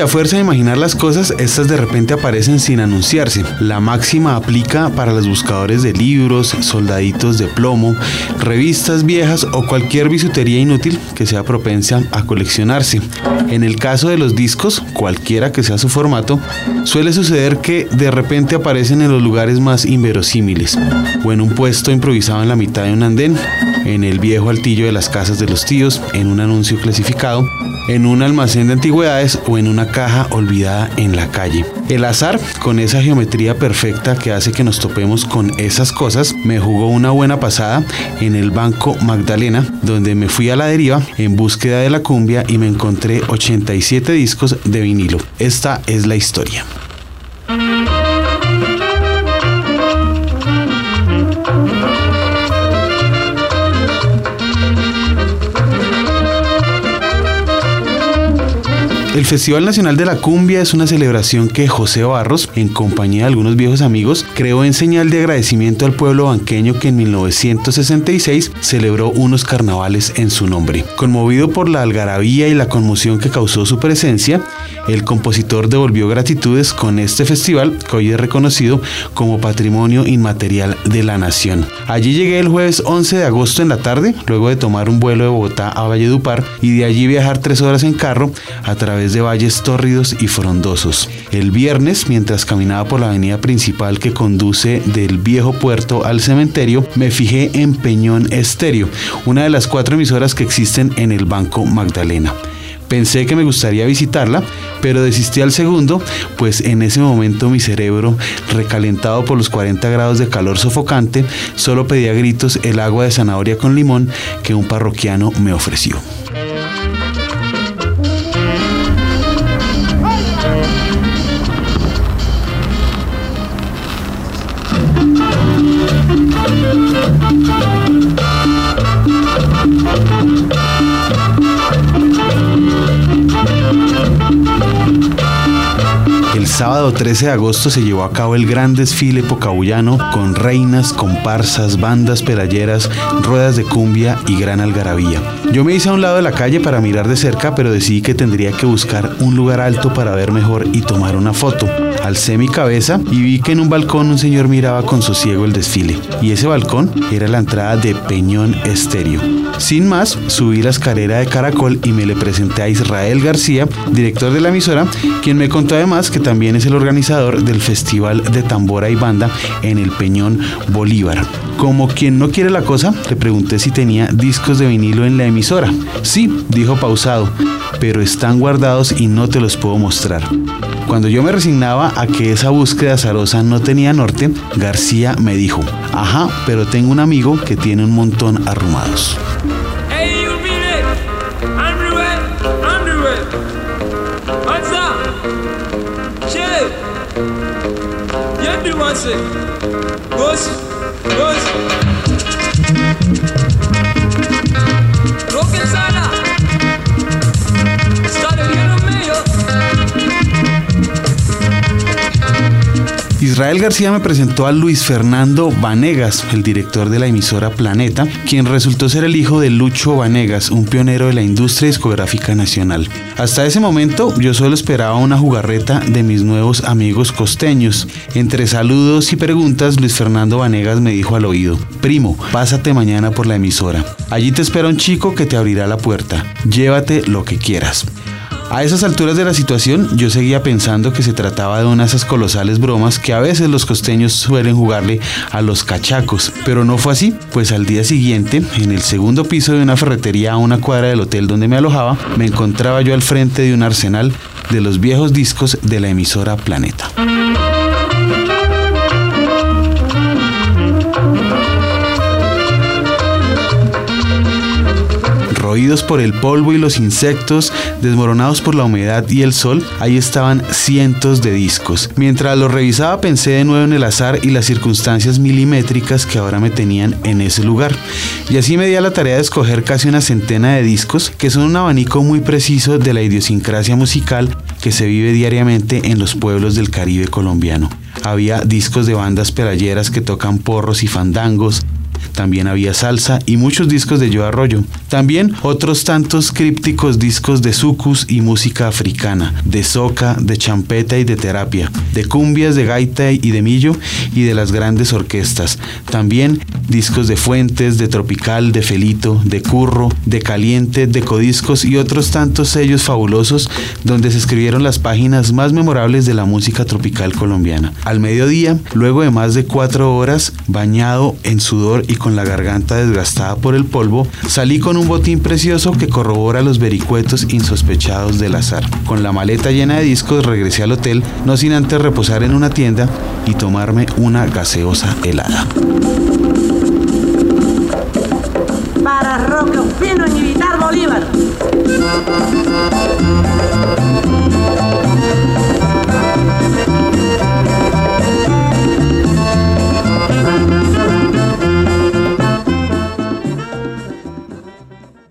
A fuerza de imaginar las cosas, estas de repente aparecen sin anunciarse. La máxima aplica para los buscadores de libros, soldaditos de plomo, revistas viejas o cualquier bisutería inútil que sea propensa a coleccionarse. En el caso de los discos, cualquiera que sea su formato, suele suceder que de repente aparecen en los lugares más inverosímiles, o en un puesto improvisado en la mitad de un andén, en el viejo altillo de las casas de los tíos, en un anuncio clasificado, en un almacén de antigüedades o en una caja olvidada en la calle. El azar, con esa geometría perfecta que hace que nos topemos con esas cosas, me jugó una buena pasada en el Banco Magdalena, donde me fui a la deriva en búsqueda de la cumbia y me encontré 87 discos de vinilo. Esta es la historia. El Festival Nacional de la Cumbia es una celebración que José Barros, en compañía de algunos viejos amigos, creó en señal de agradecimiento al pueblo banqueño que en 1966 celebró unos carnavales en su nombre. Conmovido por la algarabía y la conmoción que causó su presencia, el compositor devolvió gratitudes con este festival que hoy es reconocido como Patrimonio Inmaterial de la Nación. Allí llegué el jueves 11 de agosto en la tarde, luego de tomar un vuelo de Bogotá a Valledupar y de allí viajar tres horas en carro a través de valles tórridos y frondosos. El viernes, mientras caminaba por la avenida principal que conduce del viejo puerto al cementerio, me fijé en Peñón Estéreo, una de las cuatro emisoras que existen en el Banco Magdalena. Pensé que me gustaría visitarla, pero desistí al segundo, pues en ese momento mi cerebro, recalentado por los 40 grados de calor sofocante, solo pedía gritos el agua de zanahoria con limón que un parroquiano me ofreció. Sábado 13 de agosto se llevó a cabo el gran desfile pocabullano con reinas, comparsas, bandas pelayeras, ruedas de cumbia y gran algarabía. Yo me hice a un lado de la calle para mirar de cerca, pero decidí que tendría que buscar un lugar alto para ver mejor y tomar una foto. Alcé mi cabeza y vi que en un balcón un señor miraba con sosiego el desfile. Y ese balcón era la entrada de Peñón Estéreo. Sin más, subí la escalera de caracol y me le presenté a Israel García, director de la emisora, quien me contó además que también es el organizador del Festival de Tambora y Banda en el Peñón Bolívar. Como quien no quiere la cosa, le pregunté si tenía discos de vinilo en la emisora. Sí, dijo pausado, pero están guardados y no te los puedo mostrar. Cuando yo me resignaba a que esa búsqueda azarosa no tenía norte, García me dijo, ajá, pero tengo un amigo que tiene un montón arrumados. Israel García me presentó a Luis Fernando Vanegas, el director de la emisora Planeta, quien resultó ser el hijo de Lucho Vanegas, un pionero de la industria discográfica nacional. Hasta ese momento yo solo esperaba una jugarreta de mis nuevos amigos costeños. Entre saludos y preguntas, Luis Fernando Vanegas me dijo al oído, primo, pásate mañana por la emisora. Allí te espera un chico que te abrirá la puerta. Llévate lo que quieras. A esas alturas de la situación, yo seguía pensando que se trataba de una de esas colosales bromas que a veces los costeños suelen jugarle a los cachacos, pero no fue así, pues al día siguiente, en el segundo piso de una ferretería a una cuadra del hotel donde me alojaba, me encontraba yo al frente de un arsenal de los viejos discos de la emisora Planeta. Corroídos por el polvo y los insectos, desmoronados por la humedad y el sol, ahí estaban cientos de discos. Mientras los revisaba pensé de nuevo en el azar y las circunstancias milimétricas que ahora me tenían en ese lugar. Y así me di a la tarea de escoger casi una centena de discos que son un abanico muy preciso de la idiosincrasia musical que se vive diariamente en los pueblos del Caribe colombiano. Había discos de bandas pelayeras que tocan porros y fandangos, también había salsa y muchos discos de Yo Arroyo. También otros tantos crípticos discos de sucus y música africana, de soca, de champeta y de terapia, de cumbias, de gaita y de millo y de las grandes orquestas. También discos de Fuentes, de Tropical, de Felito, de Curro, de Caliente, de Codiscos y otros tantos sellos fabulosos donde se escribieron las páginas más memorables de la música tropical colombiana. Al mediodía, luego de más de cuatro horas, bañado en sudor y con la garganta desgastada por el polvo, salí con un botín precioso que corrobora los vericuetos insospechados del azar. Con la maleta llena de discos regresé al hotel, no sin antes reposar en una tienda y tomarme una gaseosa helada. Para Roque Ospino en Bolívar.